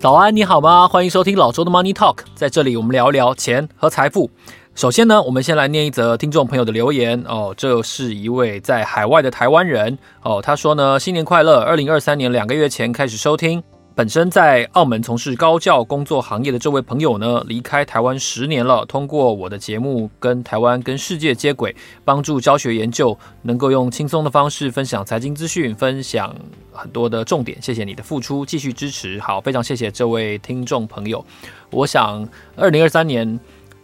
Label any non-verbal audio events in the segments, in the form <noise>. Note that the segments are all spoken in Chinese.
早安，你好吗？欢迎收听老周的 Money Talk，在这里我们聊聊钱和财富。首先呢，我们先来念一则听众朋友的留言哦，这是一位在海外的台湾人哦，他说呢，新年快乐，二零二三年两个月前开始收听。本身在澳门从事高教工作行业的这位朋友呢，离开台湾十年了。通过我的节目跟台湾跟世界接轨，帮助教学研究，能够用轻松的方式分享财经资讯，分享很多的重点。谢谢你的付出，继续支持。好，非常谢谢这位听众朋友。我想，二零二三年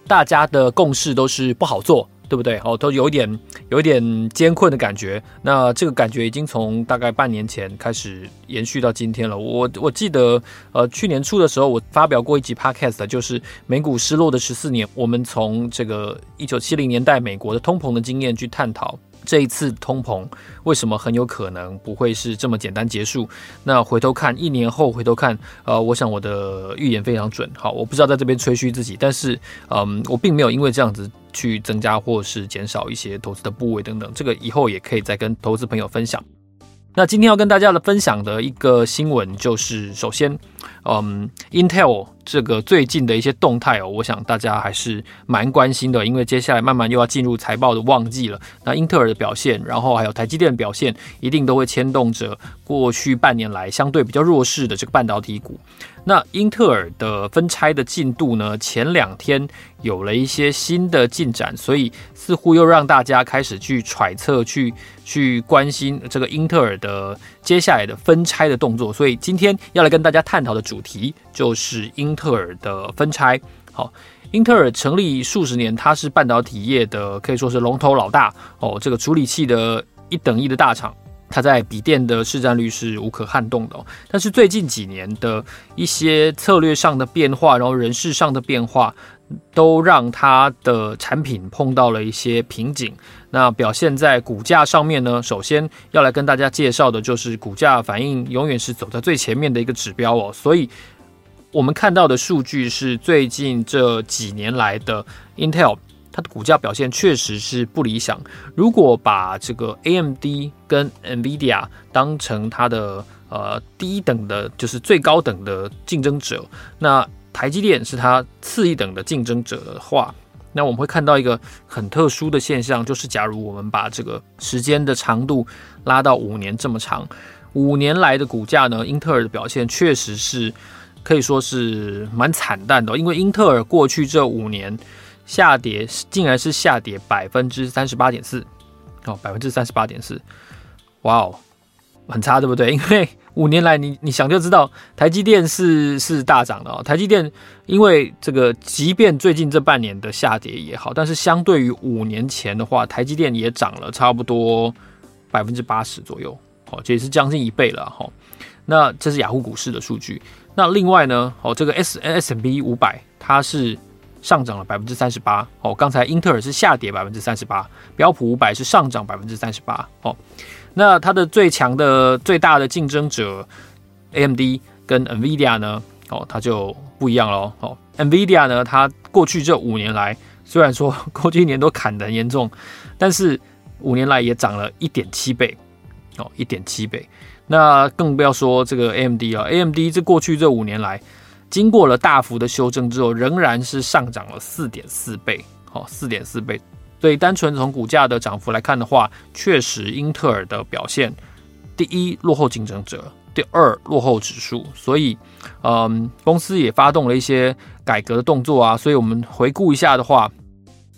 大家的共识都是不好做。对不对？哦，都有一点有一点艰困的感觉。那这个感觉已经从大概半年前开始延续到今天了。我我记得，呃，去年初的时候，我发表过一集 podcast，就是美股失落的十四年。我们从这个一九七零年代美国的通膨的经验去探讨。这一次通膨为什么很有可能不会是这么简单结束？那回头看一年后，回头看，呃，我想我的预言非常准。好，我不知道在这边吹嘘自己，但是，嗯，我并没有因为这样子去增加或是减少一些投资的部位等等。这个以后也可以再跟投资朋友分享。那今天要跟大家的分享的一个新闻就是，首先，嗯，Intel。这个最近的一些动态哦，我想大家还是蛮关心的，因为接下来慢慢又要进入财报的旺季了。那英特尔的表现，然后还有台积电的表现，一定都会牵动着过去半年来相对比较弱势的这个半导体股。那英特尔的分拆的进度呢，前两天有了一些新的进展，所以似乎又让大家开始去揣测、去去关心这个英特尔的接下来的分拆的动作。所以今天要来跟大家探讨的主题就是英。特尔的分拆，好，英特尔成立数十年，它是半导体业的可以说是龙头老大哦。这个处理器的一等一的大厂，它在笔电的市占率是无可撼动的。但是最近几年的一些策略上的变化，然后人事上的变化，都让它的产品碰到了一些瓶颈。那表现在股价上面呢，首先要来跟大家介绍的就是股价反应永远是走在最前面的一个指标哦，所以。我们看到的数据是最近这几年来的 Intel，它的股价表现确实是不理想。如果把这个 AMD 跟 NVIDIA 当成它的呃第一等的，就是最高等的竞争者，那台积电是它次一等的竞争者的话，那我们会看到一个很特殊的现象，就是假如我们把这个时间的长度拉到五年这么长，五年来的股价呢，英特尔的表现确实是。可以说是蛮惨淡的，因为英特尔过去这五年下跌，竟然是下跌百分之三十八点四，哦，百分之三十八点四，哇哦，很差，对不对？因为五年来你，你想就知道，台积电是是大涨的哦。台积电因为这个，即便最近这半年的下跌也好，但是相对于五年前的话，台积电也涨了差不多百分之八十左右，哦，这也是将近一倍了哈。那这是雅虎股市的数据。那另外呢，哦，这个 S S&P 五百它是上涨了百分之三十八，哦，刚才英特尔是下跌百分之三十八，标普五百是上涨百分之三十八，哦，那它的最强的最大的竞争者 AMD 跟 NVIDIA 呢，哦，它就不一样喽，哦，NVIDIA 呢，它过去这五年来虽然说 <laughs> 过去一年都砍得很严重，但是五年来也涨了一点七倍，哦，一点七倍。那更不要说这个 AMD 啊，AMD 这过去这五年来，经过了大幅的修正之后，仍然是上涨了四点四倍，好，四点四倍。所以单纯从股价的涨幅来看的话，确实英特尔的表现，第一落后竞争者，第二落后指数。所以，嗯，公司也发动了一些改革的动作啊。所以我们回顾一下的话，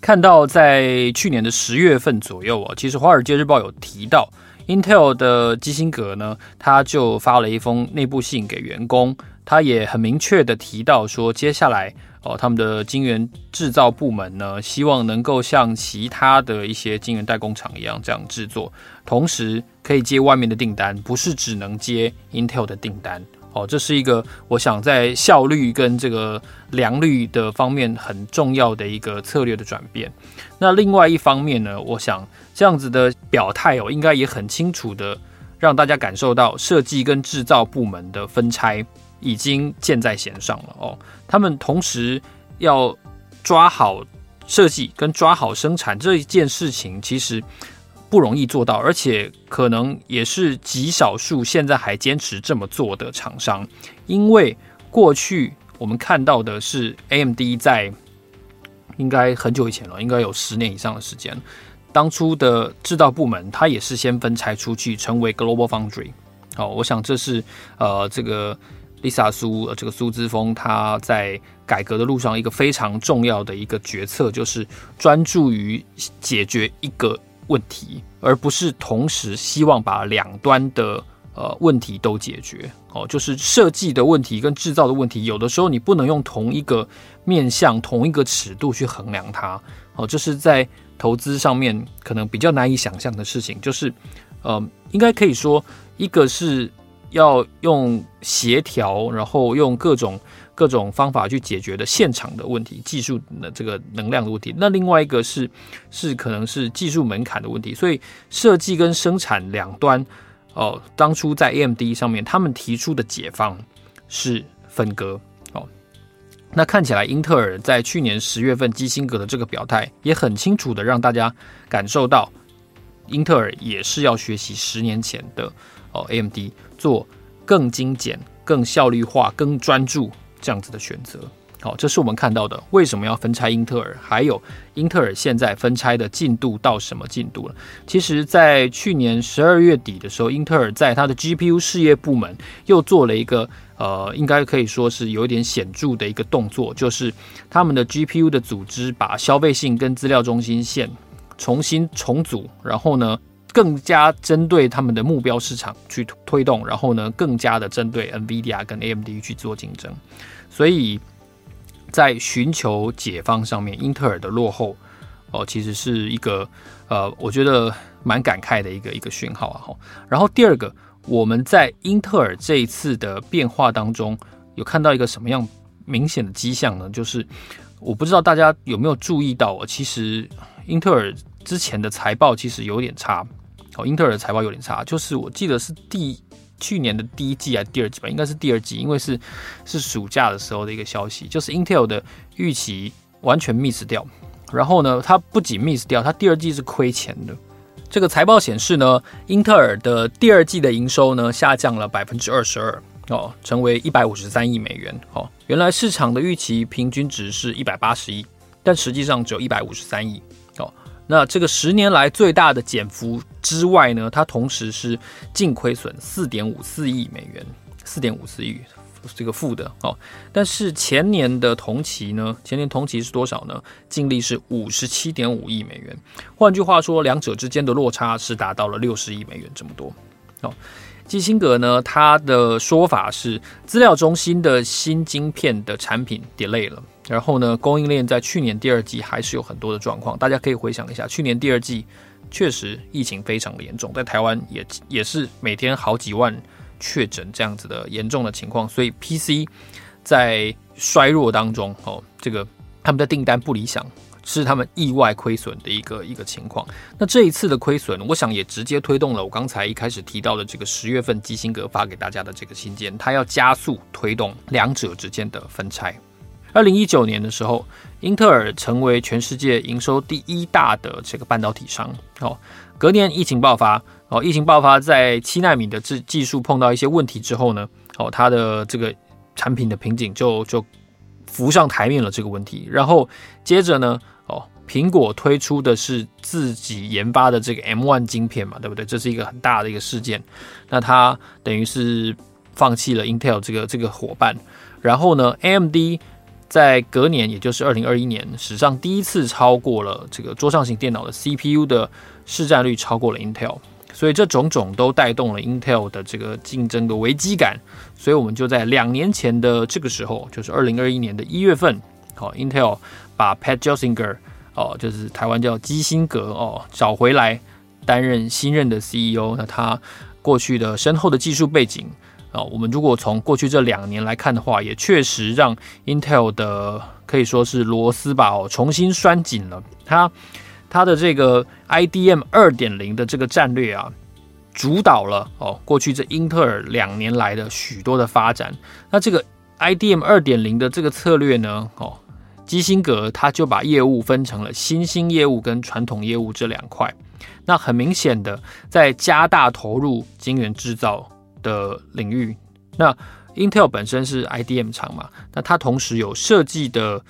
看到在去年的十月份左右啊，其实《华尔街日报》有提到。Intel 的基辛格呢，他就发了一封内部信给员工，他也很明确的提到说，接下来哦，他们的晶圆制造部门呢，希望能够像其他的一些晶圆代工厂一样这样制作，同时可以接外面的订单，不是只能接 Intel 的订单。哦，这是一个我想在效率跟这个良率的方面很重要的一个策略的转变。那另外一方面呢，我想这样子的表态哦，应该也很清楚的让大家感受到设计跟制造部门的分拆已经箭在弦上了哦。他们同时要抓好设计跟抓好生产这一件事情，其实不容易做到，而且可能也是极少数现在还坚持这么做的厂商，因为过去我们看到的是 AMD 在应该很久以前了，应该有十年以上的时间。当初的制造部门，它也是先分拆出去，成为 Global Foundry。好，我想这是呃，这个 Lisa 苏，这个苏之峰，他在改革的路上一个非常重要的一个决策，就是专注于解决一个问题，而不是同时希望把两端的呃问题都解决。哦，就是设计的问题跟制造的问题，有的时候你不能用同一个面向、同一个尺度去衡量它。哦，这是在。投资上面可能比较难以想象的事情，就是，呃，应该可以说，一个是要用协调，然后用各种各种方法去解决的现场的问题、技术的这个能量的问题。那另外一个是是可能是技术门槛的问题。所以设计跟生产两端，哦、当初在 AMD 上面，他们提出的解方是分割哦。那看起来，英特尔在去年十月份基辛格的这个表态，也很清楚的让大家感受到，英特尔也是要学习十年前的哦 AMD 做更精简、更效率化、更专注这样子的选择。好，这是我们看到的。为什么要分拆英特尔？还有英特尔现在分拆的进度到什么进度了？其实，在去年十二月底的时候，英特尔在它的 GPU 事业部门又做了一个呃，应该可以说是有一点显著的一个动作，就是他们的 GPU 的组织把消费性跟资料中心线重新重组，然后呢，更加针对他们的目标市场去推动，然后呢，更加的针对 NVIDIA 跟 AMD 去做竞争，所以。在寻求解放上面，英特尔的落后哦，其实是一个呃，我觉得蛮感慨的一个一个讯号啊。然后第二个，我们在英特尔这一次的变化当中，有看到一个什么样明显的迹象呢？就是我不知道大家有没有注意到，其实英特尔之前的财报其实有点差哦，英特尔的财报有点差，就是我记得是第。去年的第一季还是第二季吧，应该是第二季，因为是是暑假的时候的一个消息，就是 Intel 的预期完全 miss 掉，然后呢，它不仅 miss 掉，它第二季是亏钱的。这个财报显示呢，英特尔的第二季的营收呢下降了百分之二十二哦，成为一百五十三亿美元哦。原来市场的预期平均值是一百八十亿，但实际上只有一百五十三亿。那这个十年来最大的减幅之外呢，它同时是净亏损四点五四亿美元，四点五四亿这个负的哦。但是前年的同期呢，前年同期是多少呢？净利是五十七点五亿美元。换句话说，两者之间的落差是达到了六十亿美元这么多哦。基辛格呢，他的说法是，资料中心的新晶片的产品 delay 了。然后呢，供应链在去年第二季还是有很多的状况，大家可以回想一下，去年第二季确实疫情非常的严重，在台湾也也是每天好几万确诊这样子的严重的情况，所以 PC 在衰弱当中，哦，这个他们的订单不理想，是他们意外亏损的一个一个情况。那这一次的亏损，我想也直接推动了我刚才一开始提到的这个十月份基辛格发给大家的这个信件，他要加速推动两者之间的分拆。二零一九年的时候，英特尔成为全世界营收第一大的这个半导体商。哦，隔年疫情爆发，哦，疫情爆发在七纳米的技技术碰到一些问题之后呢，哦，它的这个产品的瓶颈就就浮上台面了这个问题。然后接着呢，苹果推出的是自己研发的这个 M1 晶片嘛，对不对？这是一个很大的一个事件。那它等于是放弃了 Intel 这个这个伙伴。然后呢，AMD。在隔年，也就是二零二一年，史上第一次超过了这个桌上型电脑的 CPU 的市占率超过了 Intel，所以这种种都带动了 Intel 的这个竞争的危机感。所以我们就在两年前的这个时候，就是二零二一年的一月份，好，Intel 把 Pat Gelsinger 哦，就是台湾叫基辛格哦，找回来担任新任的 CEO。那他过去的深厚的技术背景。啊，我们如果从过去这两年来看的话，也确实让 Intel 的可以说是螺丝吧哦，重新拴紧了。他他的这个 IDM 二点零的这个战略啊，主导了哦过去这英特尔两年来的许多的发展。那这个 IDM 二点零的这个策略呢，哦，基辛格他就把业务分成了新兴业务跟传统业务这两块。那很明显的，在加大投入晶圆制造的领域，那 Intel 本身是 IDM 厂嘛，那它同时有设计的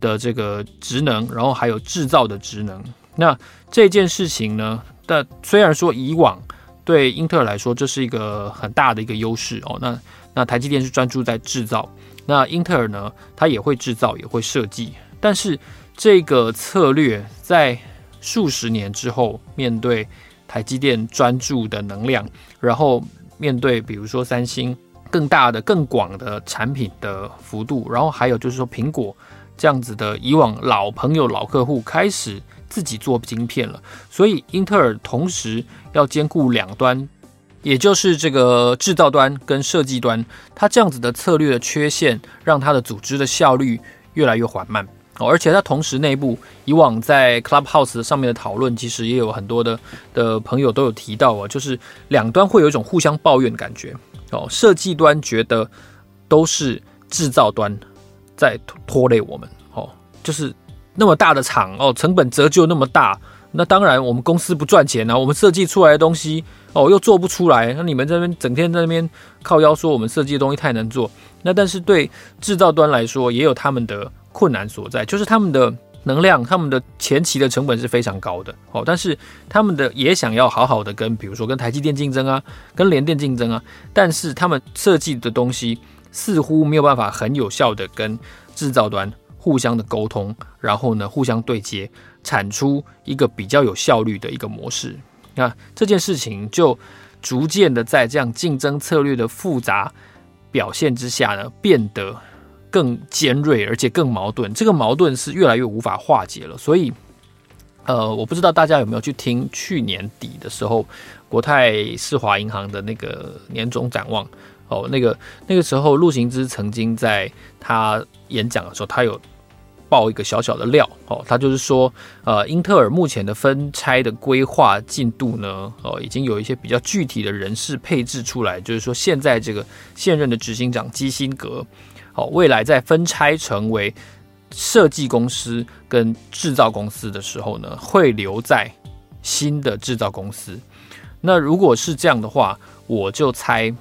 的这个职能，然后还有制造的职能。那这件事情呢，但虽然说以往对英特尔来说这是一个很大的一个优势哦，那那台积电是专注在制造，那英特尔呢，它也会制造也会设计，但是这个策略在数十年之后，面对台积电专注的能量，然后面对比如说三星更大的、更广的产品的幅度，然后还有就是说苹果这样子的以往老朋友、老客户开始自己做晶片了，所以英特尔同时要兼顾两端，也就是这个制造端跟设计端，它这样子的策略的缺陷，让它的组织的效率越来越缓慢。哦，而且它同时内部以往在 Clubhouse 上面的讨论，其实也有很多的的朋友都有提到哦，就是两端会有一种互相抱怨的感觉哦。设计端觉得都是制造端在拖累我们哦，就是那么大的厂哦，成本折旧那么大，那当然我们公司不赚钱啊，我们设计出来的东西哦又做不出来，那你们这边整天在那边靠腰说我们设计的东西太难做，那但是对制造端来说也有他们的。困难所在就是他们的能量，他们的前期的成本是非常高的哦，但是他们的也想要好好的跟，比如说跟台积电竞争啊，跟联电竞争啊，但是他们设计的东西似乎没有办法很有效的跟制造端互相的沟通，然后呢互相对接，产出一个比较有效率的一个模式。那这件事情就逐渐的在这样竞争策略的复杂表现之下呢，变得。更尖锐，而且更矛盾。这个矛盾是越来越无法化解了。所以，呃，我不知道大家有没有去听去年底的时候，国泰世华银行的那个年终展望哦。那个那个时候，陆行之曾经在他演讲的时候，他有爆一个小小的料哦。他就是说，呃，英特尔目前的分拆的规划进度呢，哦，已经有一些比较具体的人事配置出来。就是说，现在这个现任的执行长基辛格。好，未来在分拆成为设计公司跟制造公司的时候呢，会留在新的制造公司。那如果是这样的话，我就猜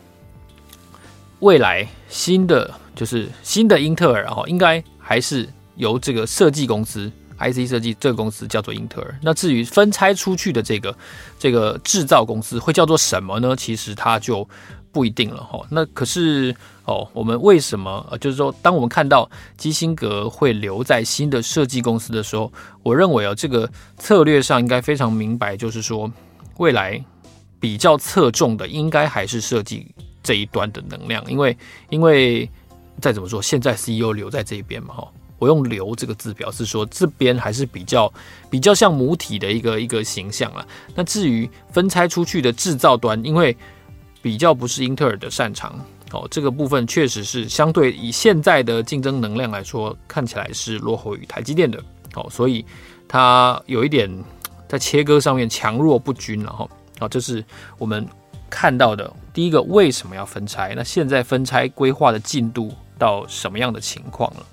未来新的就是新的英特尔哦，应该还是由这个设计公司 IC 设计这个公司叫做英特尔。那至于分拆出去的这个这个制造公司会叫做什么呢？其实它就。不一定了哈，那可是哦，我们为什么呃，就是说，当我们看到基辛格会留在新的设计公司的时候，我认为啊，这个策略上应该非常明白，就是说，未来比较侧重的应该还是设计这一端的能量，因为因为再怎么说，现在 CEO 留在这边嘛哈，我用“留”这个字表示说，这边还是比较比较像母体的一个一个形象了。那至于分拆出去的制造端，因为比较不是英特尔的擅长哦，这个部分确实是相对以现在的竞争能量来说，看起来是落后于台积电的哦，所以它有一点在切割上面强弱不均了哈。好，这是我们看到的第一个为什么要分拆？那现在分拆规划的进度到什么样的情况了？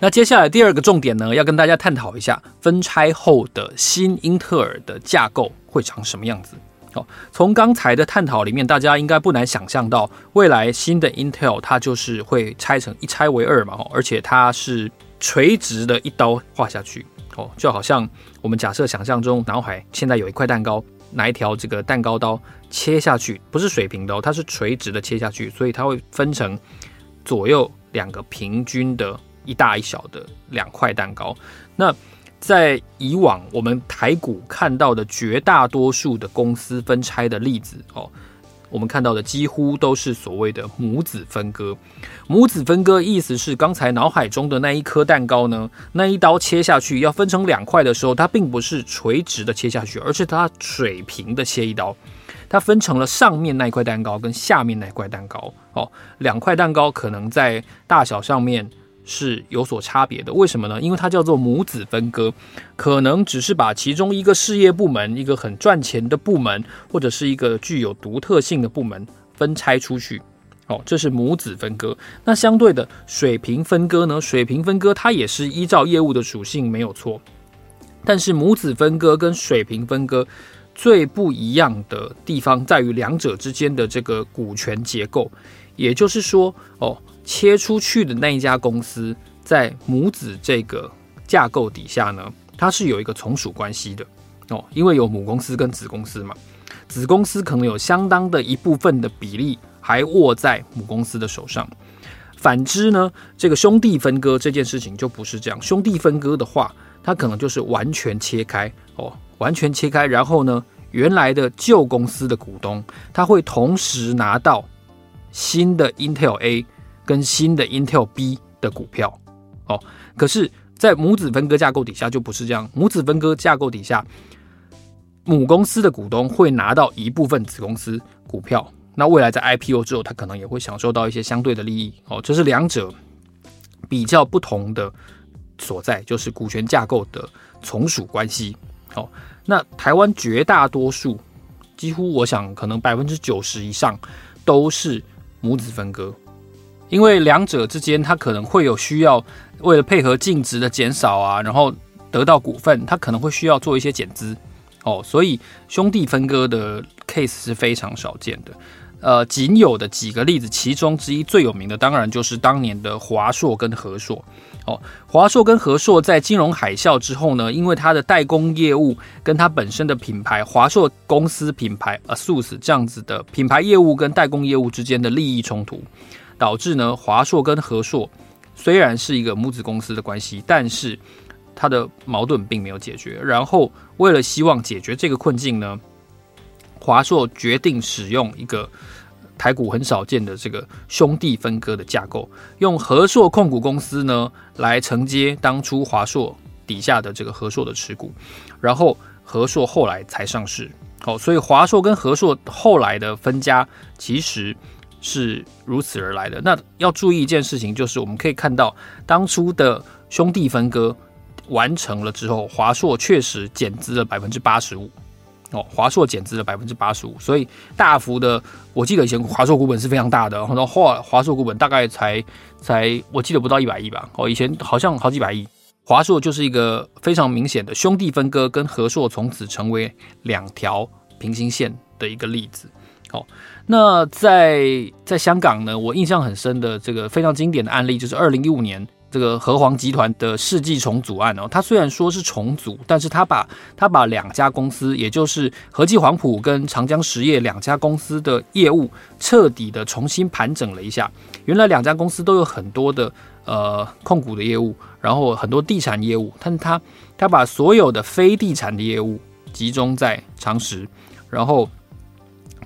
那接下来第二个重点呢，要跟大家探讨一下分拆后的新英特尔的架构会长什么样子。好，从刚才的探讨里面，大家应该不难想象到，未来新的 Intel 它就是会拆成一拆为二嘛，而且它是垂直的一刀划下去，哦，就好像我们假设想象中脑海现在有一块蛋糕，拿一条这个蛋糕刀切下去，不是水平的哦，它是垂直的切下去，所以它会分成左右两个平均的一大一小的两块蛋糕，那。在以往我们台股看到的绝大多数的公司分拆的例子哦，我们看到的几乎都是所谓的母子分割。母子分割意思是刚才脑海中的那一颗蛋糕呢，那一刀切下去要分成两块的时候，它并不是垂直的切下去，而是它水平的切一刀，它分成了上面那一块蛋糕跟下面那一块蛋糕哦，两块蛋糕可能在大小上面。是有所差别的，为什么呢？因为它叫做母子分割，可能只是把其中一个事业部门、一个很赚钱的部门，或者是一个具有独特性的部门分拆出去，哦，这是母子分割。那相对的水平分割呢？水平分割它也是依照业务的属性没有错，但是母子分割跟水平分割最不一样的地方在于两者之间的这个股权结构。也就是说，哦，切出去的那一家公司在母子这个架构底下呢，它是有一个从属关系的哦，因为有母公司跟子公司嘛，子公司可能有相当的一部分的比例。还握在母公司的手上。反之呢，这个兄弟分割这件事情就不是这样。兄弟分割的话，它可能就是完全切开哦，完全切开。然后呢，原来的旧公司的股东，他会同时拿到新的 Intel A 跟新的 Intel B 的股票哦。可是，在母子分割架构底下就不是这样。母子分割架构底下，母公司的股东会拿到一部分子公司股票。那未来在 IPO 之后，他可能也会享受到一些相对的利益哦。这是两者比较不同的所在，就是股权架构的从属关系。哦，那台湾绝大多数，几乎我想可能百分之九十以上都是母子分割，因为两者之间它可能会有需要，为了配合净值的减少啊，然后得到股份，它可能会需要做一些减资哦。所以兄弟分割的 case 是非常少见的。呃，仅有的几个例子，其中之一最有名的，当然就是当年的华硕跟和硕。哦，华硕跟和硕在金融海啸之后呢，因为它的代工业务跟它本身的品牌华硕公司品牌 ASUS 这样子的品牌业务跟代工业务之间的利益冲突，导致呢华硕跟和硕虽然是一个母子公司的关系，但是它的矛盾并没有解决。然后为了希望解决这个困境呢，华硕决定使用一个台股很少见的这个兄弟分割的架构，用和硕控股公司呢来承接当初华硕底下的这个和硕的持股，然后和硕后来才上市。好，所以华硕跟和硕后来的分家其实是如此而来的。那要注意一件事情，就是我们可以看到当初的兄弟分割完成了之后，华硕确实减资了百分之八十五。哦，华硕减资了百分之八十五，所以大幅的，我记得以前华硕股本是非常大的，然后后来华硕股本大概才才我记得不到一百亿吧，哦，以前好像好几百亿。华硕就是一个非常明显的兄弟分割，跟和硕从此成为两条平行线的一个例子。好，那在在香港呢，我印象很深的这个非常经典的案例就是二零一五年。这个和黄集团的世纪重组案哦，它虽然说是重组，但是它把它把两家公司，也就是和记黄埔跟长江实业两家公司的业务彻底的重新盘整了一下。原来两家公司都有很多的呃控股的业务，然后很多地产业务，但是它它把所有的非地产的业务集中在长实，然后。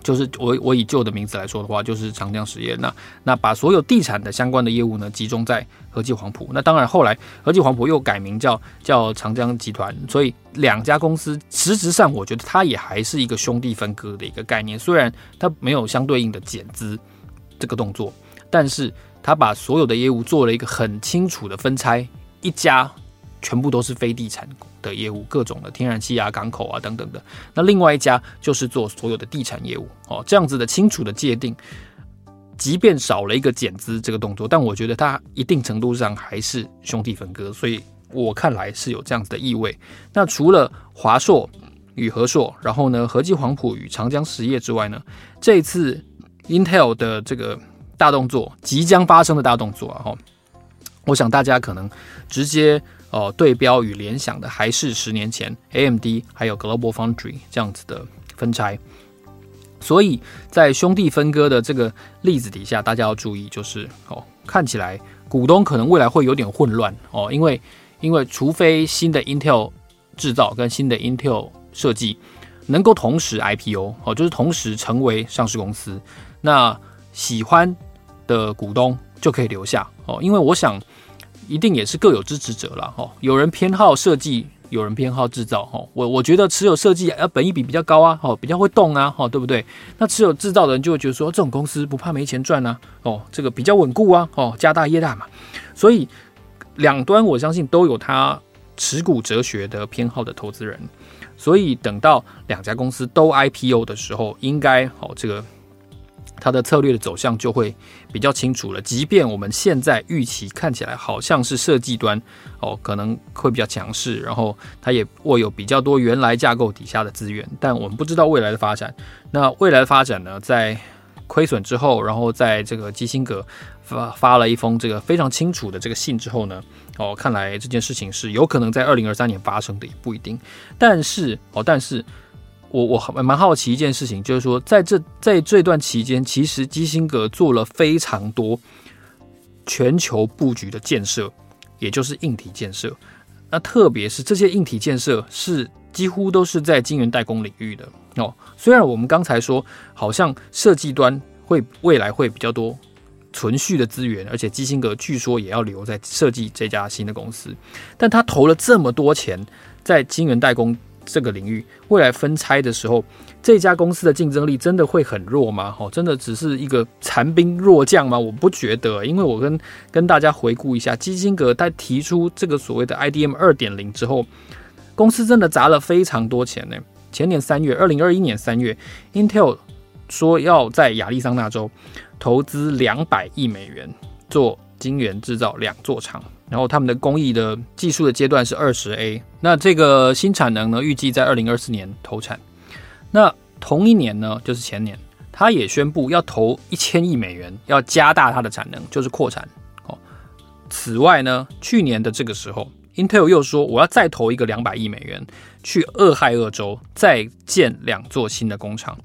就是我我以旧的名字来说的话，就是长江实业。那那把所有地产的相关的业务呢，集中在和记黄埔。那当然后来和记黄埔又改名叫叫长江集团。所以两家公司实质上，我觉得它也还是一个兄弟分割的一个概念。虽然它没有相对应的减资这个动作，但是它把所有的业务做了一个很清楚的分拆，一家全部都是非地产。的业务，各种的天然气啊、港口啊等等的。那另外一家就是做所有的地产业务哦，这样子的清楚的界定，即便少了一个减资这个动作，但我觉得它一定程度上还是兄弟分割，所以我看来是有这样子的意味。那除了华硕与和硕，然后呢，和记黄埔与长江实业之外呢，这次 Intel 的这个大动作，即将发生的大动作啊，哈，我想大家可能直接。哦，对标与联想的还是十年前 AMD 还有 Global Foundry 这样子的分拆，所以在兄弟分割的这个例子底下，大家要注意，就是哦，看起来股东可能未来会有点混乱哦，因为因为除非新的 Intel 制造跟新的 Intel 设计能够同时 IPO 哦，就是同时成为上市公司，那喜欢的股东就可以留下哦，因为我想。一定也是各有支持者了哈，有人偏好设计，有人偏好制造哈。我我觉得持有设计，啊，本益比比较高啊，哦，比较会动啊，哈，对不对？那持有制造的人就会觉得说，这种公司不怕没钱赚啊，哦，这个比较稳固啊，哦，家大业大嘛。所以两端我相信都有他持股哲学的偏好的投资人。所以等到两家公司都 IPO 的时候，应该哦，这个它的策略的走向就会比较清楚了。即便我们现在预期看起来好像是设计端哦，可能会比较强势，然后它也握有比较多原来架构底下的资源，但我们不知道未来的发展。那未来的发展呢，在亏损之后，然后在这个基辛格发发了一封这个非常清楚的这个信之后呢，哦，看来这件事情是有可能在二零二三年发生的，也不一定。但是哦，但是。我我蛮好奇一件事情，就是说，在这在这段期间，其实基辛格做了非常多全球布局的建设，也就是硬体建设。那特别是这些硬体建设是几乎都是在晶圆代工领域的哦。虽然我们刚才说，好像设计端会未来会比较多存续的资源，而且基辛格据说也要留在设计这家新的公司，但他投了这么多钱在晶圆代工。这个领域未来分拆的时候，这家公司的竞争力真的会很弱吗？哦，真的只是一个残兵弱将吗？我不觉得，因为我跟跟大家回顾一下，基辛格在提出这个所谓的 IDM 二点零之后，公司真的砸了非常多钱呢。前年三月，二零二一年三月，Intel 说要在亚利桑那州投资两百亿美元做晶圆制造两座厂。然后他们的工艺的技术的阶段是二十 A，那这个新产能呢，预计在二零二四年投产。那同一年呢，就是前年，他也宣布要投一千亿美元，要加大它的产能，就是扩产。哦，此外呢，去年的这个时候，Intel 又说我要再投一个两百亿美元，去俄亥俄州再建两座新的工厂。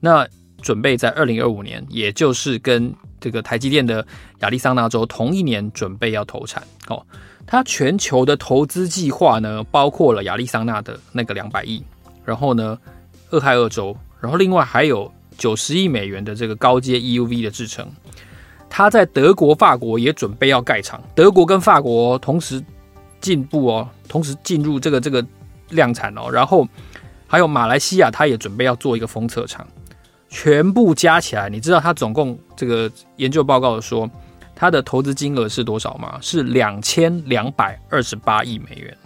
那准备在二零二五年，也就是跟这个台积电的亚利桑那州同一年准备要投产哦，它全球的投资计划呢，包括了亚利桑那的那个两百亿，然后呢，俄亥俄州，然后另外还有九十亿美元的这个高阶 EUV 的制程。它在德国、法国也准备要盖厂，德国跟法国同时进步哦，同时进入这个这个量产哦，然后还有马来西亚，它也准备要做一个封测厂。全部加起来，你知道他总共这个研究报告说他的投资金额是多少吗？是两千两百二十八亿美元。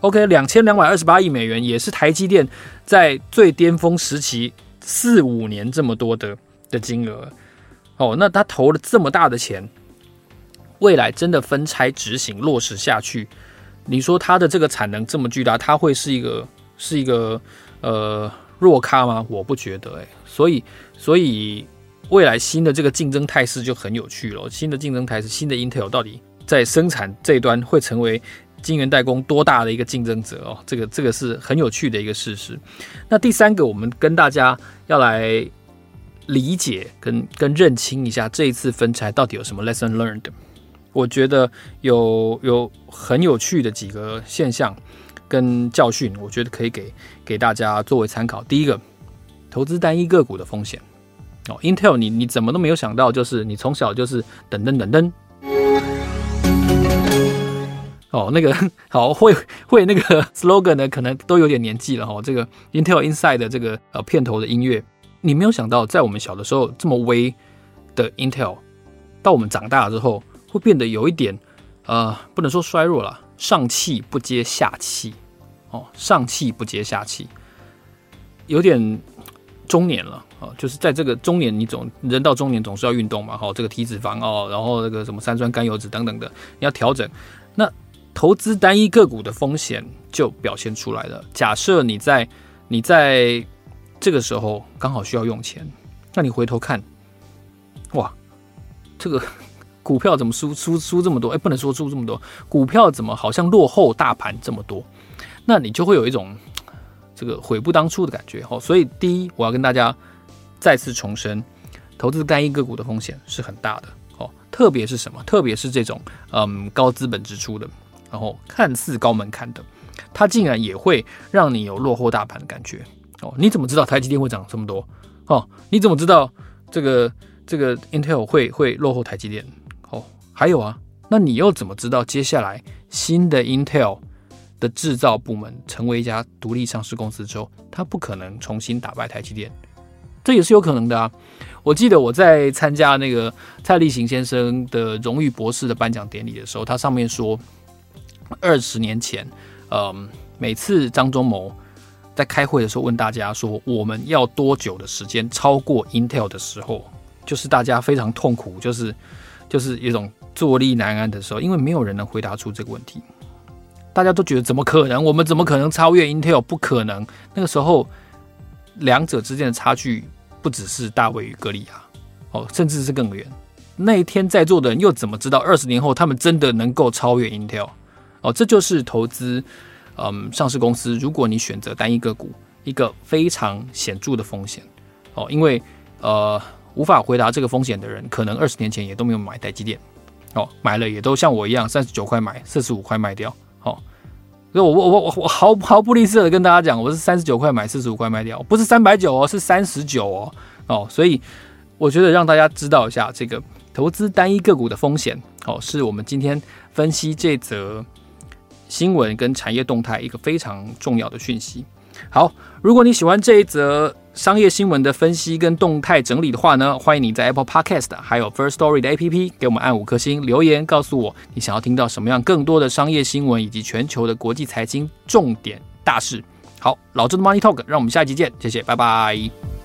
OK，两千两百二十八亿美元也是台积电在最巅峰时期四五年这么多的的金额。哦，那他投了这么大的钱，未来真的分拆执行落实下去，你说他的这个产能这么巨大，他会是一个是一个呃弱咖吗？我不觉得诶、所以，所以未来新的这个竞争态势就很有趣了。新的竞争态势，新的 Intel 到底在生产这一端会成为晶圆代工多大的一个竞争者哦？这个这个是很有趣的一个事实。那第三个，我们跟大家要来理解跟跟认清一下这一次分拆到底有什么 lesson learned。我觉得有有很有趣的几个现象跟教训，我觉得可以给给大家作为参考。第一个。投资单一个股的风险哦，Intel 你你怎么都没有想到，就是你从小就是等等等等哦，那个 <laughs> 好会会那个 <laughs> slogan 呢，可能都有点年纪了哈。这个 Intel Inside 的这个呃片头的音乐，你没有想到，在我们小的时候这么微的 Intel，到我们长大了之后，会变得有一点呃，不能说衰弱了，上气不接下气哦，上气不接下气，有点。中年了啊，就是在这个中年，你总人到中年总是要运动嘛，好，这个体脂肪哦，然后那个什么三酸甘油酯等等的，你要调整。那投资单一个股的风险就表现出来了。假设你在你在这个时候刚好需要用钱，那你回头看，哇，这个 <laughs> 股票怎么输输输这么多？哎，不能说输这么多，股票怎么好像落后大盘这么多？那你就会有一种。这个悔不当初的感觉哦，所以第一，我要跟大家再次重申，投资单一个股的风险是很大的哦，特别是什么？特别是这种嗯高资本支出的，然后看似高门槛的，它竟然也会让你有落后大盘的感觉哦。你怎么知道台积电会涨这么多？哦，你怎么知道这个这个 Intel 会会落后台积电？哦，还有啊，那你又怎么知道接下来新的 Intel？的制造部门成为一家独立上市公司之后，他不可能重新打败台积电，这也是有可能的啊。我记得我在参加那个蔡立行先生的荣誉博士的颁奖典礼的时候，他上面说，二十年前，嗯，每次张忠谋在开会的时候问大家说，我们要多久的时间超过 Intel 的时候，就是大家非常痛苦，就是就是一种坐立难安的时候，因为没有人能回答出这个问题。大家都觉得怎么可能？我们怎么可能超越 Intel？不可能。那个时候，两者之间的差距不只是大卫与格里亚，哦，甚至是更远。那一天在座的人又怎么知道二十年后他们真的能够超越 Intel？哦，这就是投资，嗯，上市公司。如果你选择单一个股，一个非常显著的风险。哦，因为呃，无法回答这个风险的人，可能二十年前也都没有买台积电。哦，买了也都像我一样，三十九块买，四十五块卖掉。所以我我我我我毫毫不吝啬的跟大家讲，我是三十九块买，四十五块卖掉，不是三百九哦，是三十九哦哦。所以我觉得让大家知道一下这个投资单一个股的风险哦，是我们今天分析这则新闻跟产业动态一个非常重要的讯息。好，如果你喜欢这一则商业新闻的分析跟动态整理的话呢，欢迎你在 Apple Podcast 还有 First Story 的 APP 给我们按五颗星留言，告诉我你想要听到什么样更多的商业新闻以及全球的国际财经重点大事。好，老周的 Money Talk，让我们下期见，谢谢，拜拜。